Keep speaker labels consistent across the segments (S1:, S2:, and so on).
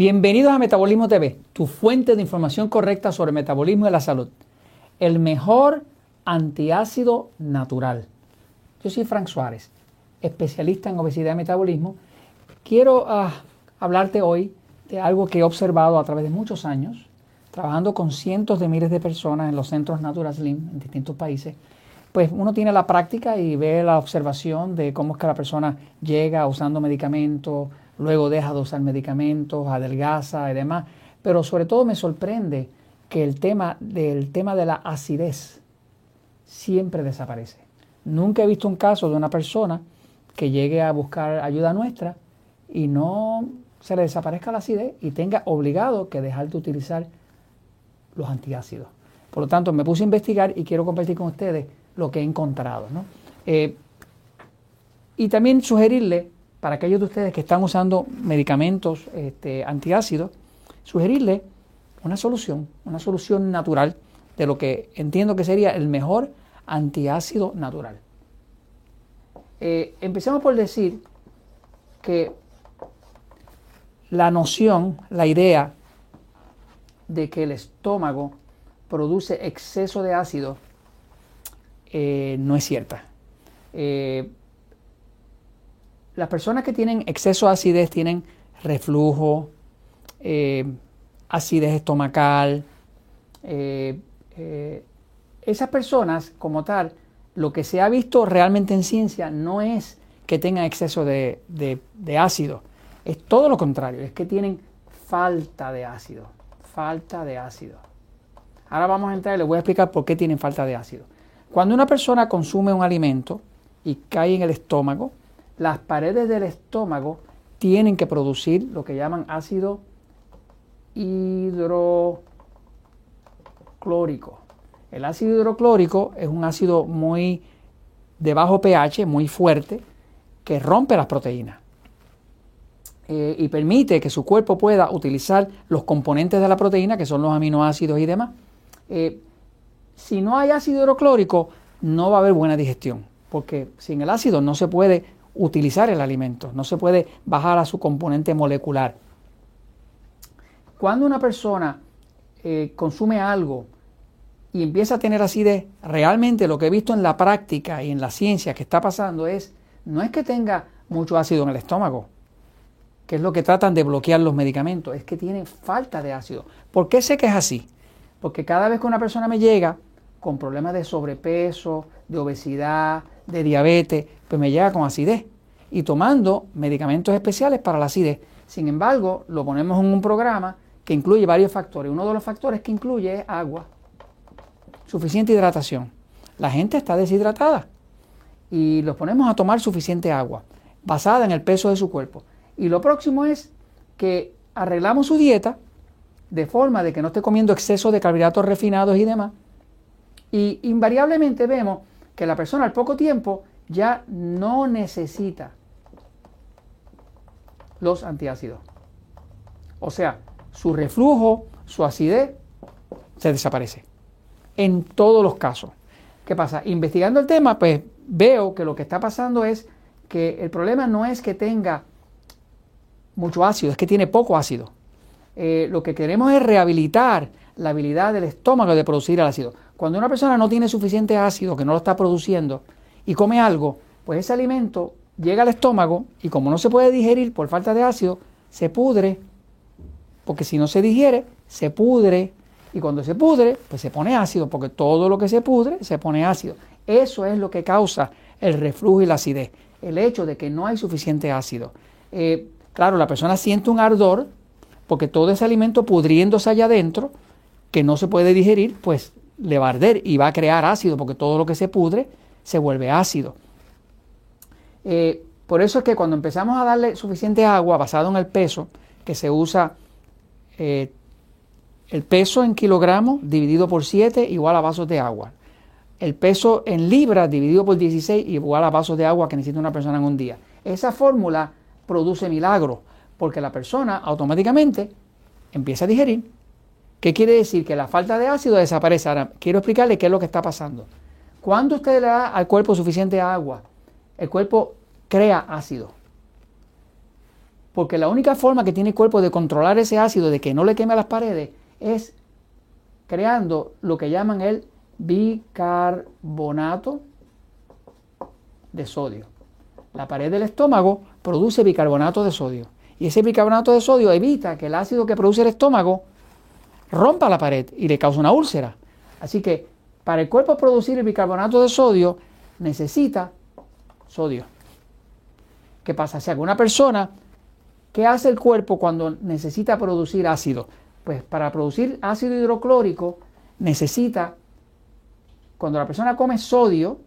S1: Bienvenidos a Metabolismo TV, tu fuente de información correcta sobre metabolismo y la salud. El mejor antiácido natural. Yo soy Frank Suárez, especialista en obesidad y metabolismo. Quiero ah, hablarte hoy de algo que he observado a través de muchos años, trabajando con cientos de miles de personas en los centros Natural Slim en distintos países. Pues uno tiene la práctica y ve la observación de cómo es que la persona llega usando medicamentos, luego deja de usar medicamentos, adelgaza y demás. Pero sobre todo me sorprende que el tema del tema de la acidez siempre desaparece. Nunca he visto un caso de una persona que llegue a buscar ayuda nuestra y no se le desaparezca la acidez y tenga obligado que dejar de utilizar los antiácidos. Por lo tanto, me puse a investigar y quiero compartir con ustedes lo que he encontrado. Eh, y también sugerirle para aquellos de ustedes que están usando medicamentos este, antiácidos, sugerirle una solución, una solución natural de lo que entiendo que sería el mejor antiácido natural. Eh, empecemos por decir que la noción, la idea de que el estómago produce exceso de ácido eh, no es cierta. Eh, las personas que tienen exceso de acidez tienen reflujo, eh, acidez estomacal. Eh, eh, esas personas, como tal, lo que se ha visto realmente en ciencia no es que tengan exceso de, de ácido, es todo lo contrario, es que tienen falta de ácido, falta de ácido. Ahora vamos a entrar y les voy a explicar por qué tienen falta de ácido. Cuando una persona consume un alimento y cae en el estómago, las paredes del estómago tienen que producir lo que llaman ácido hidroclórico. El ácido hidroclórico es un ácido muy de bajo pH, muy fuerte, que rompe las proteínas eh, y permite que su cuerpo pueda utilizar los componentes de la proteína, que son los aminoácidos y demás. Eh, si no hay ácido hidroclórico, no va a haber buena digestión, porque sin el ácido no se puede utilizar el alimento, no se puede bajar a su componente molecular. Cuando una persona eh, consume algo y empieza a tener acidez, realmente lo que he visto en la práctica y en la ciencia que está pasando es, no es que tenga mucho ácido en el estómago, que es lo que tratan de bloquear los medicamentos, es que tiene falta de ácido. ¿Por qué sé que es así? Porque cada vez que una persona me llega con problemas de sobrepeso, de obesidad, de diabetes, pues me llega con acidez y tomando medicamentos especiales para la acidez. Sin embargo, lo ponemos en un programa que incluye varios factores. Uno de los factores que incluye es agua, suficiente hidratación. La gente está deshidratada y los ponemos a tomar suficiente agua, basada en el peso de su cuerpo. Y lo próximo es que arreglamos su dieta de forma de que no esté comiendo exceso de carbohidratos refinados y demás. Y invariablemente vemos que la persona al poco tiempo ya no necesita los antiácidos. O sea, su reflujo, su acidez, se desaparece. En todos los casos. ¿Qué pasa? Investigando el tema, pues veo que lo que está pasando es que el problema no es que tenga mucho ácido, es que tiene poco ácido. Eh, lo que queremos es rehabilitar la habilidad del estómago de producir el ácido. Cuando una persona no tiene suficiente ácido, que no lo está produciendo, y come algo, pues ese alimento llega al estómago y como no se puede digerir por falta de ácido, se pudre, porque si no se digiere, se pudre. Y cuando se pudre, pues se pone ácido, porque todo lo que se pudre se pone ácido. Eso es lo que causa el reflujo y la acidez, el hecho de que no hay suficiente ácido. Eh, claro, la persona siente un ardor, porque todo ese alimento pudriéndose allá adentro, que no se puede digerir, pues le va a arder y va a crear ácido, porque todo lo que se pudre se vuelve ácido. Eh, por eso es que cuando empezamos a darle suficiente agua basado en el peso, que se usa eh, el peso en kilogramos dividido por 7 igual a vasos de agua. El peso en libras dividido por 16 igual a vasos de agua que necesita una persona en un día. Esa fórmula produce milagros, porque la persona automáticamente empieza a digerir. ¿Qué quiere decir? Que la falta de ácido desaparece. Ahora, quiero explicarle qué es lo que está pasando. Cuando usted le da al cuerpo suficiente agua, el cuerpo crea ácido. Porque la única forma que tiene el cuerpo de controlar ese ácido, de que no le queme las paredes, es creando lo que llaman el bicarbonato de sodio. La pared del estómago produce bicarbonato de sodio. Y ese bicarbonato de sodio evita que el ácido que produce el estómago rompa la pared y le cause una úlcera. Así que para el cuerpo producir el bicarbonato de sodio necesita sodio. ¿Qué pasa? Si alguna persona, ¿qué hace el cuerpo cuando necesita producir ácido? Pues para producir ácido hidroclórico necesita, cuando la persona come sodio,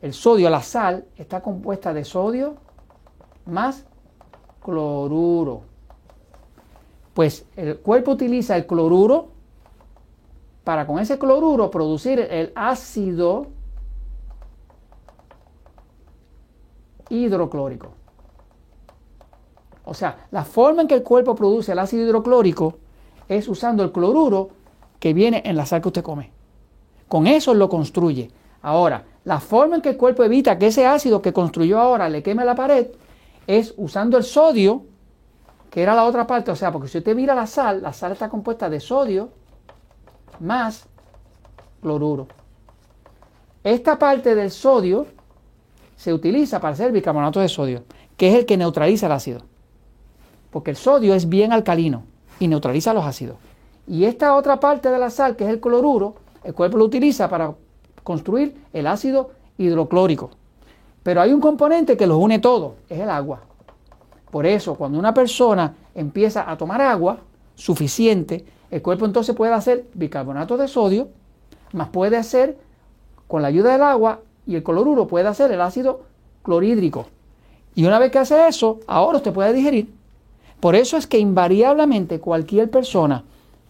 S1: el sodio, la sal, está compuesta de sodio más cloruro. Pues el cuerpo utiliza el cloruro para con ese cloruro producir el ácido hidroclórico. O sea, la forma en que el cuerpo produce el ácido hidroclórico es usando el cloruro que viene en la sal que usted come. Con eso lo construye. Ahora, la forma en que el cuerpo evita que ese ácido que construyó ahora le queme la pared es usando el sodio que era la otra parte, o sea, porque si usted mira la sal, la sal está compuesta de sodio más cloruro. Esta parte del sodio se utiliza para hacer bicarbonato de sodio, que es el que neutraliza el ácido. Porque el sodio es bien alcalino y neutraliza los ácidos. Y esta otra parte de la sal, que es el cloruro, el cuerpo lo utiliza para construir el ácido hidroclórico. Pero hay un componente que los une todo, es el agua. Por eso, cuando una persona empieza a tomar agua suficiente, el cuerpo entonces puede hacer bicarbonato de sodio, más puede hacer, con la ayuda del agua y el cloruro, puede hacer el ácido clorhídrico. Y una vez que hace eso, ahora usted puede digerir. Por eso es que invariablemente cualquier persona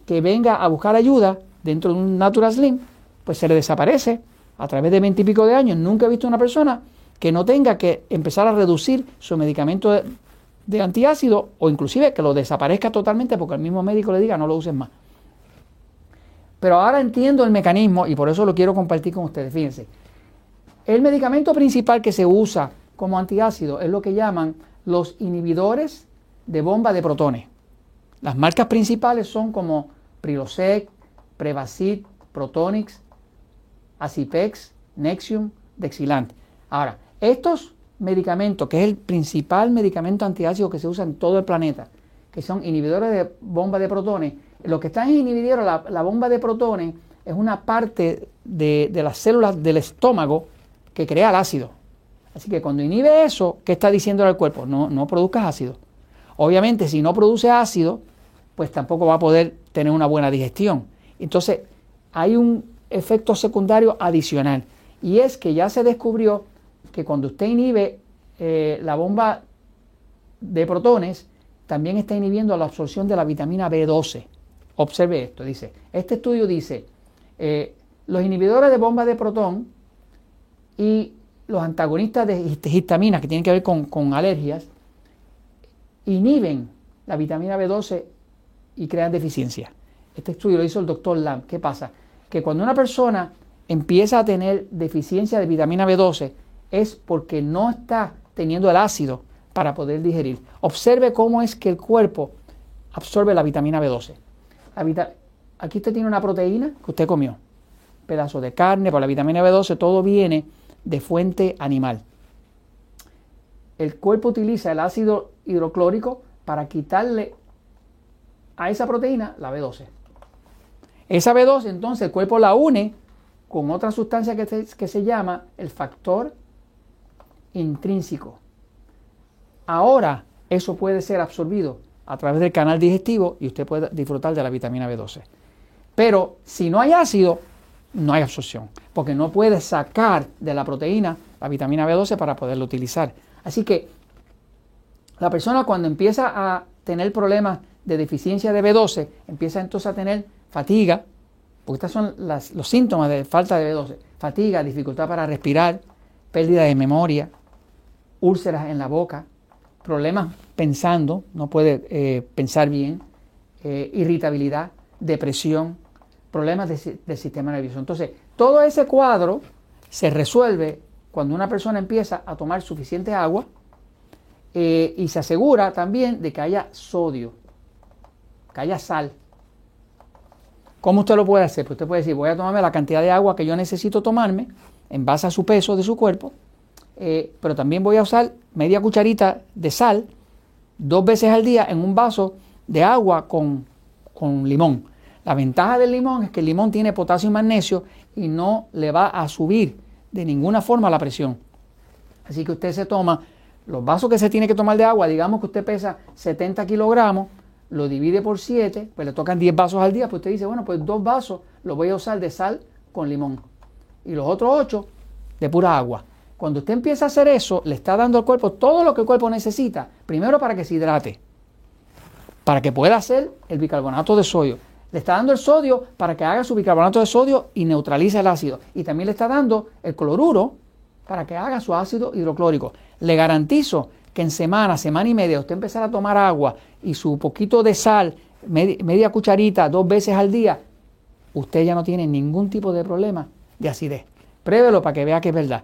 S1: que venga a buscar ayuda dentro de un Natural Slim, pues se le desaparece a través de veintipico de años. Nunca he visto una persona que no tenga que empezar a reducir su medicamento de antiácido o inclusive que lo desaparezca totalmente porque el mismo médico le diga no lo uses más. Pero ahora entiendo el mecanismo y por eso lo quiero compartir con ustedes. Fíjense, el medicamento principal que se usa como antiácido es lo que llaman los inhibidores de bomba de protones. Las marcas principales son como Prilosec, Prevacid, Protonix, Acipex, Nexium, Dexilant. Ahora, estos medicamento, que es el principal medicamento antiácido que se usa en todo el planeta, que son inhibidores de bomba de protones, lo que están inhibiendo la, la bomba de protones es una parte de, las células del estómago que crea el ácido. Así que cuando inhibe eso, ¿qué está diciendo al cuerpo? No, no produzcas ácido. Obviamente, si no produce ácido, pues tampoco va a poder tener una buena digestión. Entonces, hay un efecto secundario adicional. Y es que ya se descubrió que cuando usted inhibe eh, la bomba de protones, también está inhibiendo la absorción de la vitamina B12. Observe esto, dice, este estudio dice, eh, los inhibidores de bomba de protón y los antagonistas de histamina que tienen que ver con, con alergias, inhiben la vitamina B12 y crean deficiencia. Este estudio lo hizo el doctor Lam. ¿Qué pasa? Que cuando una persona empieza a tener deficiencia de vitamina B12, es porque no está teniendo el ácido para poder digerir. Observe cómo es que el cuerpo absorbe la vitamina B12. Aquí usted tiene una proteína que usted comió, pedazo de carne, por la vitamina B12, todo viene de fuente animal. El cuerpo utiliza el ácido hidroclórico para quitarle a esa proteína la B12. Esa B12 entonces el cuerpo la une con otra sustancia que que se llama el factor intrínseco. Ahora eso puede ser absorbido a través del canal digestivo y usted puede disfrutar de la vitamina B12. Pero si no hay ácido, no hay absorción, porque no puede sacar de la proteína la vitamina B12 para poderlo utilizar. Así que la persona cuando empieza a tener problemas de deficiencia de B12, empieza entonces a tener fatiga, porque estos son los síntomas de falta de B12, fatiga, dificultad para respirar, pérdida de memoria, úlceras en la boca, problemas pensando, no puede eh, pensar bien, eh, irritabilidad, depresión, problemas del sistema nervioso. Entonces, todo ese cuadro se resuelve cuando una persona empieza a tomar suficiente agua eh, y se asegura también de que haya sodio, que haya sal. ¿Cómo usted lo puede hacer? Pues usted puede decir, voy a tomarme la cantidad de agua que yo necesito tomarme en base a su peso de su cuerpo, eh, pero también voy a usar media cucharita de sal dos veces al día en un vaso de agua con, con limón. La ventaja del limón es que el limón tiene potasio y magnesio y no le va a subir de ninguna forma la presión. Así que usted se toma los vasos que se tiene que tomar de agua, digamos que usted pesa 70 kilogramos, lo divide por 7, pues le tocan 10 vasos al día, pues usted dice, bueno, pues dos vasos los voy a usar de sal con limón y los otros 8 de pura agua. Cuando usted empieza a hacer eso, le está dando al cuerpo todo lo que el cuerpo necesita, primero para que se hidrate, para que pueda hacer el bicarbonato de sodio. Le está dando el sodio para que haga su bicarbonato de sodio y neutralice el ácido. Y también le está dando el cloruro para que haga su ácido hidroclórico. Le garantizo que en semana, semana y media, usted empezará a tomar agua y su poquito de sal, media, cucharita, dos veces al día, usted ya no tiene ningún tipo de problema de acidez. Pruébelo para que vea que es verdad.